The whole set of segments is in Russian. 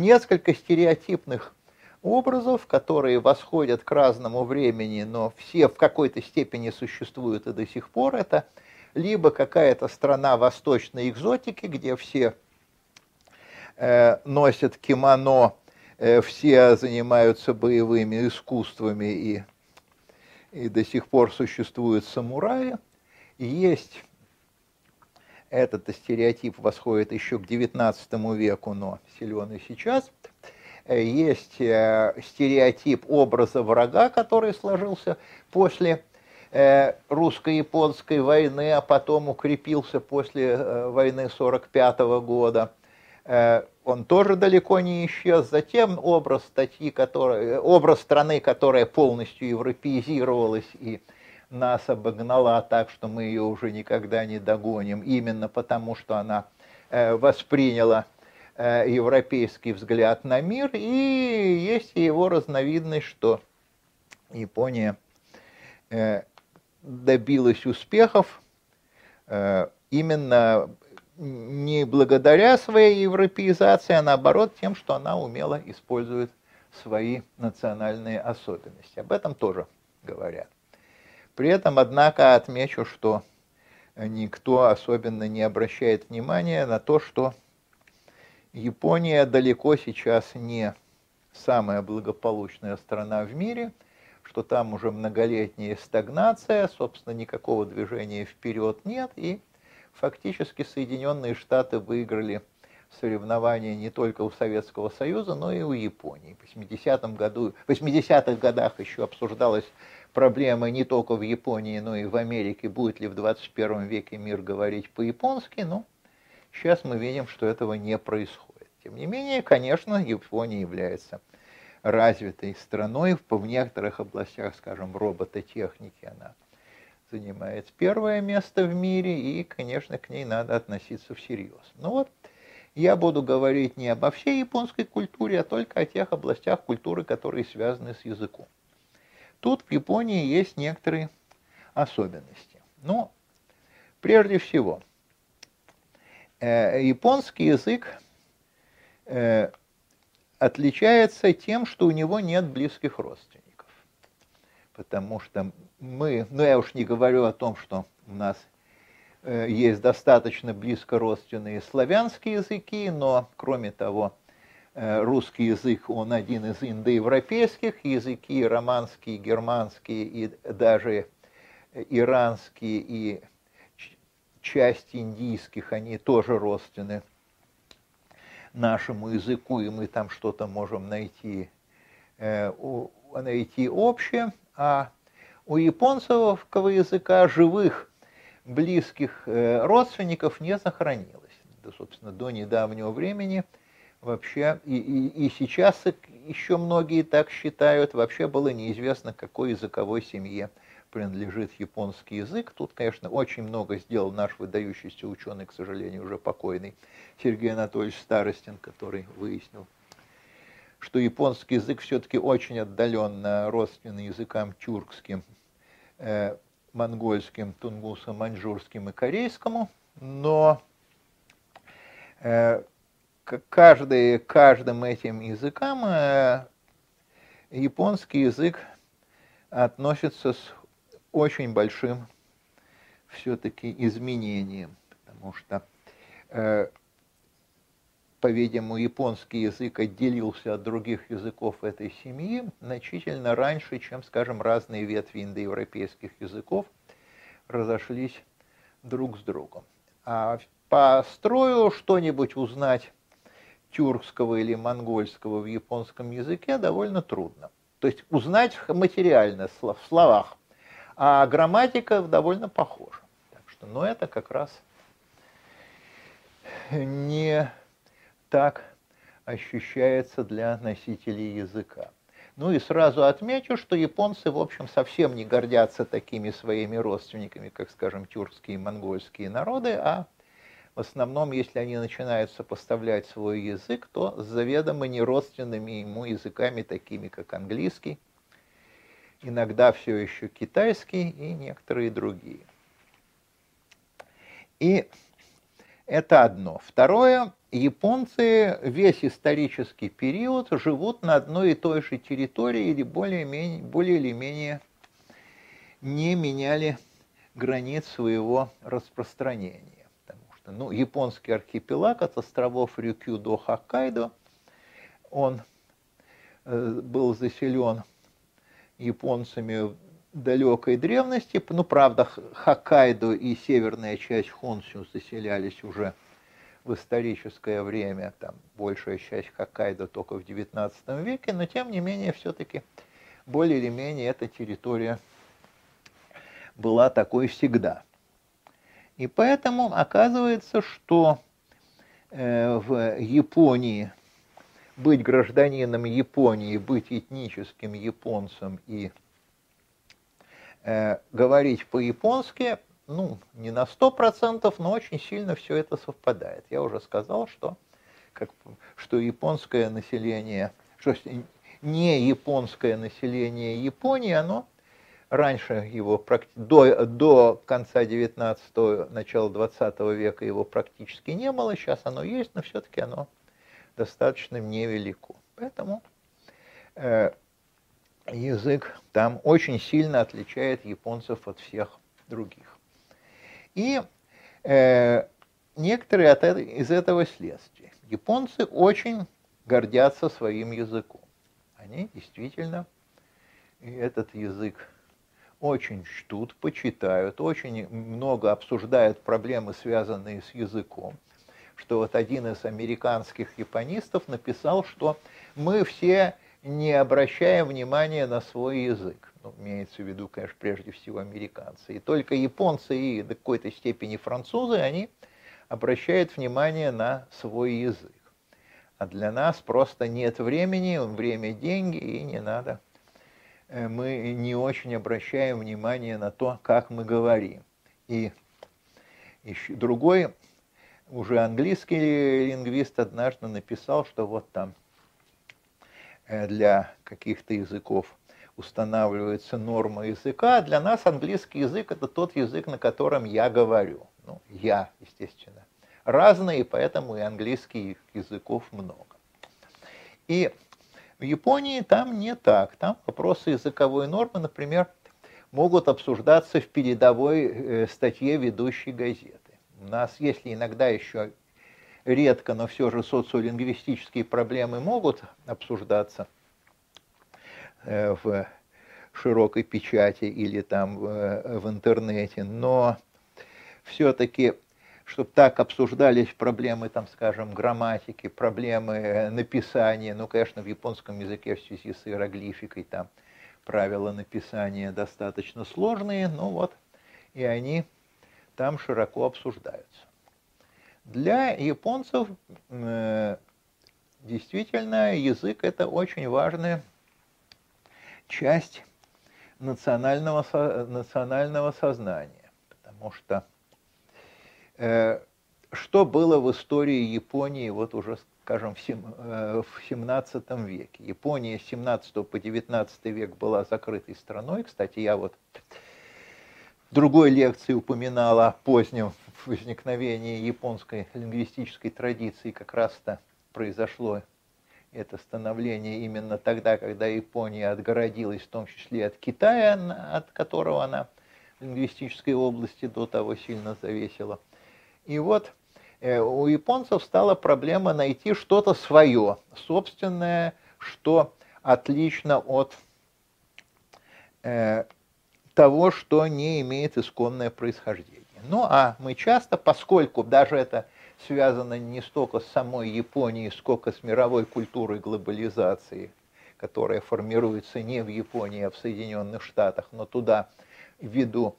несколько стереотипных образов, которые восходят к разному времени, но все в какой-то степени существуют и до сих пор. Это либо какая-то страна восточной экзотики, где все э, носят кимоно, э, все занимаются боевыми искусствами и, и до сих пор существуют самураи. Есть этот стереотип восходит еще к XIX веку, но силен и сейчас. Э, есть э, стереотип образа врага, который сложился после Э, русско-японской войны, а потом укрепился после войны 1945 года. Он тоже далеко не исчез. Затем образ статьи, который, образ страны, которая полностью европеизировалась и нас обогнала так, что мы ее уже никогда не догоним, именно потому что она восприняла европейский взгляд на мир, и есть его разновидность, что Япония добилась успехов э, именно не благодаря своей европеизации, а наоборот тем, что она умело использует свои национальные особенности. Об этом тоже говорят. При этом, однако, отмечу, что никто особенно не обращает внимания на то, что Япония далеко сейчас не самая благополучная страна в мире – что там уже многолетняя стагнация, собственно, никакого движения вперед нет, и фактически Соединенные Штаты выиграли соревнования не только у Советского Союза, но и у Японии. В 80 году, 80-х годах еще обсуждалась проблема не только в Японии, но и в Америке, будет ли в 21 веке мир говорить по-японски, но сейчас мы видим, что этого не происходит. Тем не менее, конечно, Япония является развитой страной, в некоторых областях, скажем, робототехники она занимает первое место в мире, и, конечно, к ней надо относиться всерьез. Ну вот, я буду говорить не обо всей японской культуре, а только о тех областях культуры, которые связаны с языком. Тут в Японии есть некоторые особенности. Ну, прежде всего, э, японский язык э, отличается тем, что у него нет близких родственников. Потому что мы, ну я уж не говорю о том, что у нас э, есть достаточно близко родственные славянские языки, но кроме того, русский язык, он один из индоевропейских, языки романские, германские и даже иранские и часть индийских, они тоже родственны нашему языку, и мы там что-то можем найти, э, найти общее, а у японского языка живых близких э, родственников не сохранилось. Да, собственно, до недавнего времени вообще, и, и, и сейчас еще многие так считают, вообще было неизвестно, какой языковой семье принадлежит японский язык. Тут, конечно, очень много сделал наш выдающийся ученый, к сожалению, уже покойный Сергей Анатольевич Старостин, который выяснил, что японский язык все-таки очень отдаленно родственный языкам тюркским, э, монгольским, тунгусам, маньчжурским и корейскому, но э, каждый, каждым этим языкам э, японский язык относится с очень большим все-таки изменением, потому что, э, по-видимому, японский язык отделился от других языков этой семьи значительно раньше, чем, скажем, разные ветви индоевропейских языков разошлись друг с другом. А по строю что-нибудь узнать тюркского или монгольского в японском языке довольно трудно. То есть узнать материально в словах а грамматика довольно похожа. Так что, но это как раз не так ощущается для носителей языка. Ну и сразу отмечу, что японцы, в общем, совсем не гордятся такими своими родственниками, как, скажем, тюркские и монгольские народы, а в основном, если они начинают сопоставлять свой язык, то с заведомо неродственными ему языками, такими как английский, иногда все еще китайский и некоторые другие. И Это одно. Второе, японцы весь исторический период живут на одной и той же территории или более, менее, более или менее не меняли границ своего распространения. Что ну, японский архипелаг от островов Рюкю до Хоккайдо, он э, был заселен японцами в далекой древности. Ну, правда, Хоккайдо и северная часть Хонсю заселялись уже в историческое время, там большая часть Хоккайдо только в XIX веке, но тем не менее все-таки более или менее эта территория была такой всегда. И поэтому оказывается, что э, в Японии быть гражданином Японии, быть этническим японцем и э, говорить по-японски, ну, не на сто процентов, но очень сильно все это совпадает. Я уже сказал, что, как, что японское население, что не японское население Японии, оно раньше его, до, до конца 19-го, начала 20 века его практически не было, сейчас оно есть, но все-таки оно достаточно невелико. Поэтому э, язык там очень сильно отличает японцев от всех других. И э, некоторые от, из этого следствия. Японцы очень гордятся своим языком. Они действительно этот язык очень чтут, почитают, очень много обсуждают проблемы, связанные с языком что вот один из американских японистов написал, что мы все не обращаем внимания на свой язык. Ну, имеется в виду, конечно, прежде всего американцы. И только японцы и до какой-то степени французы, они обращают внимание на свой язык. А для нас просто нет времени, время – деньги, и не надо. Э, мы не очень обращаем внимание на то, как мы говорим. И еще другой уже английский лингвист однажды написал, что вот там э, для каких-то языков устанавливается норма языка, а для нас английский язык это тот язык, на котором я говорю. Ну, я, естественно. Разные, поэтому и английских языков много. И в Японии там не так. Там вопросы языковой нормы, например, могут обсуждаться в передовой э, статье ведущей газеты. У нас, если иногда еще редко, но все же социолингвистические проблемы могут обсуждаться э, в широкой печати или там в интернете, но все-таки, чтобы так обсуждались проблемы, там, скажем, грамматики, проблемы написания, ну, конечно, в японском языке в связи с иероглификой там правила написания достаточно сложные, но вот и они там широко обсуждаются. Для японцев э, действительно язык это очень важная часть национального, национального сознания, потому что э, что было в истории Японии вот уже, скажем, в 17 э, веке. Япония с 17 по 19 век была закрытой страной. Кстати, я вот другой лекции упоминал о позднем возникновении японской лингвистической традиции, как раз-то произошло это становление именно тогда, когда Япония отгородилась, в том числе от Китая, от которого она в лингвистической области до того сильно зависела. И вот э, у японцев стала проблема найти что-то свое, собственное, что отлично от э, того, что не имеет исконное происхождение. Ну а мы часто, поскольку даже это связано не столько с самой Японией, сколько с мировой культурой глобализации, которая формируется не в Японии, а в Соединенных Штатах, но туда ввиду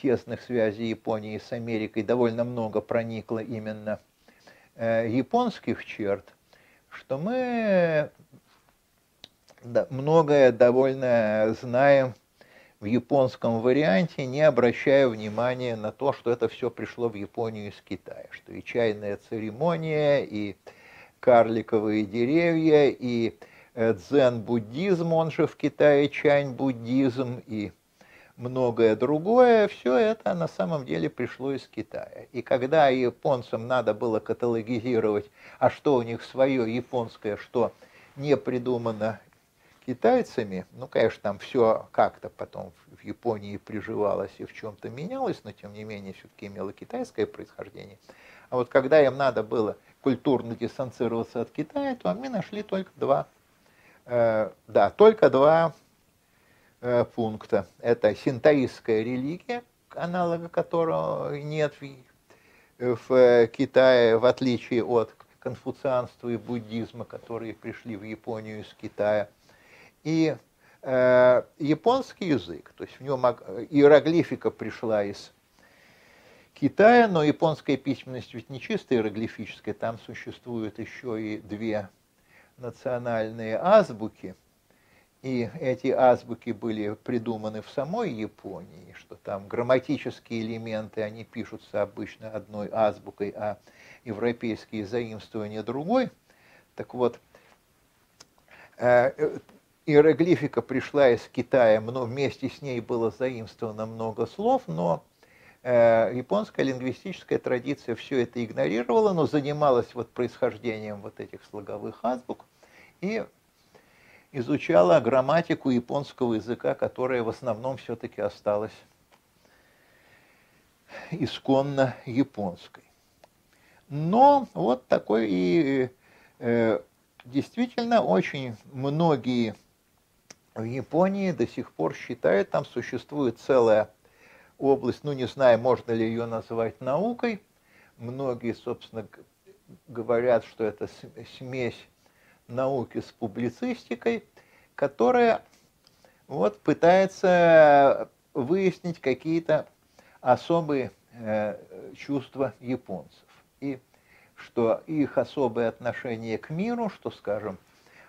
тесных связей Японии с Америкой довольно много проникло именно э, японских черт, что мы многое довольно знаем в японском варианте, не обращая внимания на то, что это все пришло в Японию из Китая, что и чайная церемония, и карликовые деревья, и э, дзен-буддизм, он же в Китае чань-буддизм, и многое другое, все это на самом деле пришло из Китая. И когда японцам надо было каталогизировать, а что у них свое японское, что не придумано китайцами, ну, конечно, там все как-то потом в Японии приживалось и в чем-то менялось, но тем не менее все-таки имело китайское происхождение. А вот когда им надо было культурно дистанцироваться от Китая, то они нашли только два, э, да, только два пункта. Это синтаистская религия, аналога которого нет в, в Китае, в отличие от конфуцианства и буддизма, которые пришли в Японию из Китая – и э, японский язык, то есть в нем иероглифика пришла из Китая, но японская письменность ведь не чисто иероглифическая, там существуют еще и две национальные азбуки, и эти азбуки были придуманы в самой Японии, что там грамматические элементы, они пишутся обычно одной азбукой, а европейские заимствования другой. Так вот, э, иероглифика пришла из Китая, но вместе с ней было заимствовано много слов, но э, японская лингвистическая традиция все это игнорировала, но занималась вот происхождением вот этих слоговых азбук и изучала грамматику японского языка, которая в основном все-таки осталась исконно японской. Но вот такой и э, действительно очень многие в Японии до сих пор считают, там существует целая область, ну не знаю, можно ли ее назвать наукой. Многие, собственно, говорят, что это смесь науки с публицистикой, которая вот пытается выяснить какие-то особые э, чувства японцев. И что их особое отношение к миру, что, скажем,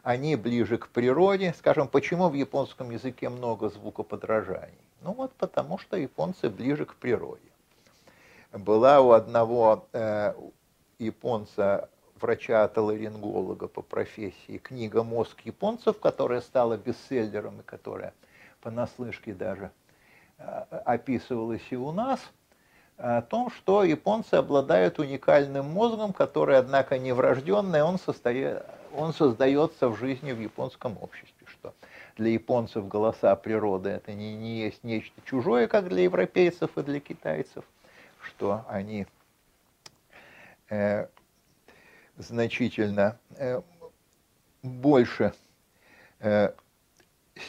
они ближе к природе. Скажем, почему в японском языке много звукоподражаний? Ну вот потому, что японцы ближе к природе. Была у одного э, японца, врача-отоларинголога по профессии, книга «Мозг японцев», которая стала бестселлером и которая понаслышке даже э, описывалась и у нас – о том, что японцы обладают уникальным мозгом, который, однако, не врожденный, он, состоит, он создается в жизни в японском обществе, что для японцев голоса природы это не, не есть нечто чужое, как для европейцев и для китайцев, что они э, значительно э, больше э,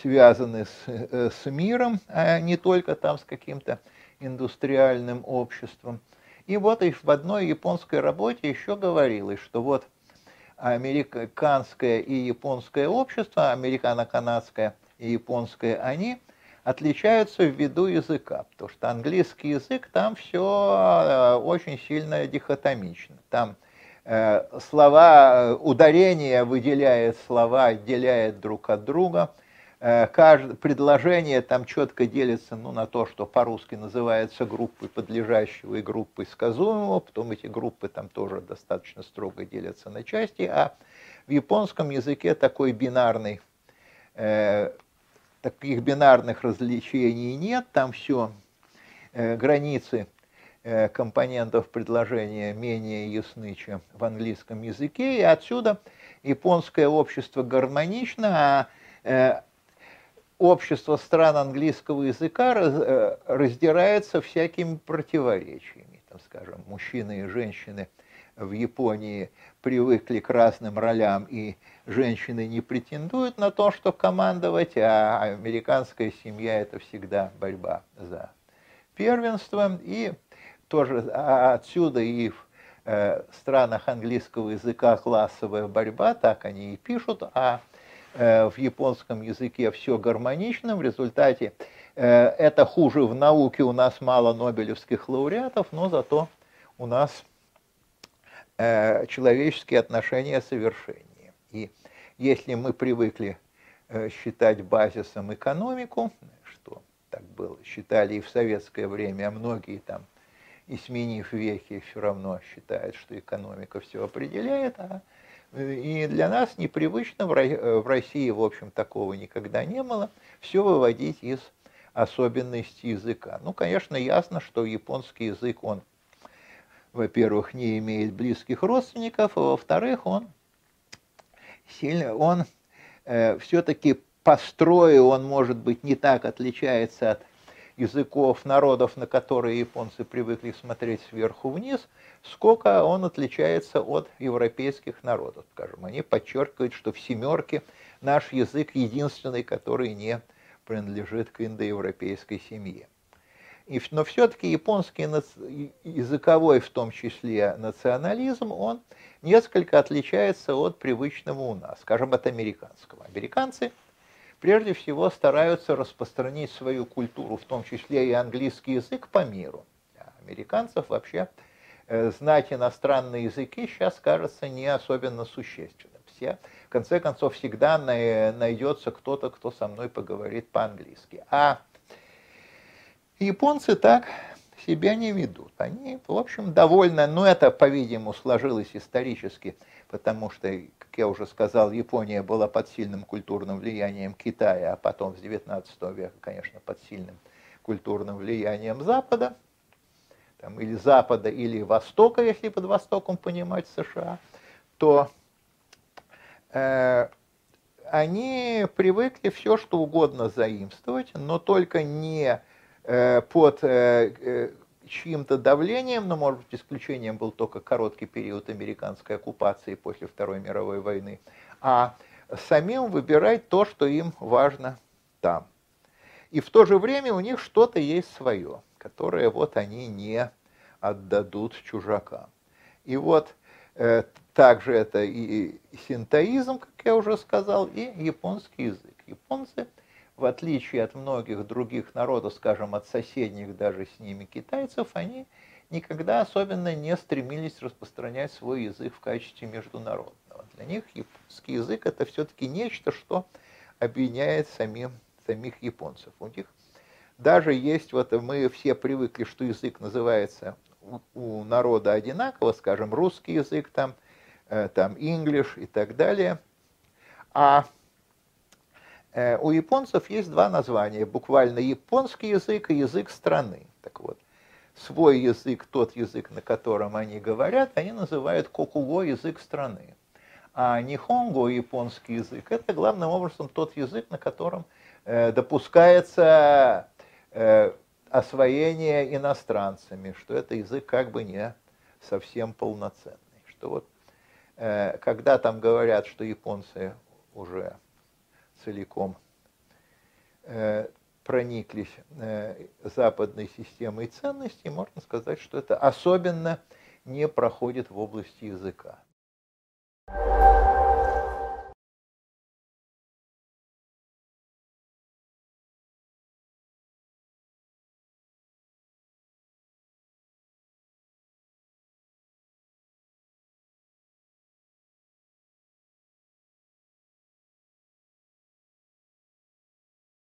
связаны с, э, с миром, а не только там с каким-то индустриальным обществом. И вот и в одной японской работе еще говорилось, что вот американское и японское общество, американо-канадское и японское, они отличаются в виду языка, потому что английский язык там все очень сильно дихотомично. Там слова, ударение выделяет слова, отделяет друг от друга – Э, каждое предложение там четко делится ну, на то, что по-русски называется группой подлежащего и группой сказуемого, потом эти группы там тоже достаточно строго делятся на части, а в японском языке такой бинарный, э, таких бинарных различений нет, там все э, границы э, компонентов предложения менее ясны, чем в английском языке, и отсюда японское общество гармонично, а э, общество стран английского языка э, раздирается всякими противоречиями. Там, скажем, мужчины и женщины в Японии привыкли к разным ролям, и женщины не претендуют на то, что командовать, а американская семья – это всегда борьба за первенство. И тоже а отсюда и в э, странах английского языка классовая борьба, так они и пишут, а Э, в японском языке все гармонично, в результате э, это хуже в науке, у нас мало нобелевских лауреатов, но зато у нас человеческие отношения совершеннее. И если мы привыкли считать базисом экономику, что так было, считали и в советское время, а многие там, и сменив веки, все равно считают, что экономика все определяет, а и для нас непривычно, в России, в общем, такого никогда не было, все выводить из особенности языка. Ну, конечно, ясно, что японский язык, он, во-первых, не имеет близких родственников, а во-вторых, он сильно, он э, все-таки по строю, он, может быть, не так отличается от языков народов, на которые японцы привыкли смотреть сверху вниз, сколько он отличается от европейских народов. Скажем, они подчеркивают, что в семерке наш язык единственный, который не принадлежит к индоевропейской семье. И, но все-таки японский языковой, в том числе национализм, он несколько отличается от привычного у нас, скажем, от американского. Американцы – прежде всего стараются распространить свою культуру, в том числе и английский язык, по миру. Американцев вообще э, знать иностранные языки сейчас кажется не особенно существенным. Все, в конце концов, всегда найдется кто-то, кто со мной поговорит по-английски. А японцы так себя не ведут. Они, в общем, довольно, но это, по-видимому, сложилось исторически, потому что как я уже сказал, Япония была под сильным культурным влиянием Китая, а потом с XIX века, конечно, под сильным культурным влиянием Запада, там, или Запада, или Востока, если под Востоком понимать США, то э, они привыкли все, что угодно заимствовать, но только не под э, э чьим-то давлением, но, может быть, исключением был только короткий период американской оккупации после Второй мировой войны, а самим выбирать то, что им важно там. И в то же время у них что-то есть свое, которое вот они не отдадут чужакам. И вот э, также это и синтоизм, как я уже сказал, и японский язык. Японцы – в отличие от многих других народов, скажем, от соседних даже с ними китайцев, они никогда особенно не стремились распространять свой язык в качестве международного. Для них японский язык это все-таки нечто, что объединяет самим, самих японцев. У них даже есть, вот мы все привыкли, что язык называется у, у народа одинаково, скажем, русский язык, там, э, там, English и так далее. А у японцев есть два названия, буквально японский язык и язык страны. Так вот, свой язык, тот язык, на котором они говорят, они называют кокуго язык страны. А нихонго, японский язык, это главным образом тот язык, на котором э, допускается э, освоение иностранцами, что это язык как бы не совсем полноценный. Что вот э, когда там говорят, что японцы уже целиком э, прониклись э, западной системой ценностей, можно сказать, что это особенно не проходит в области языка.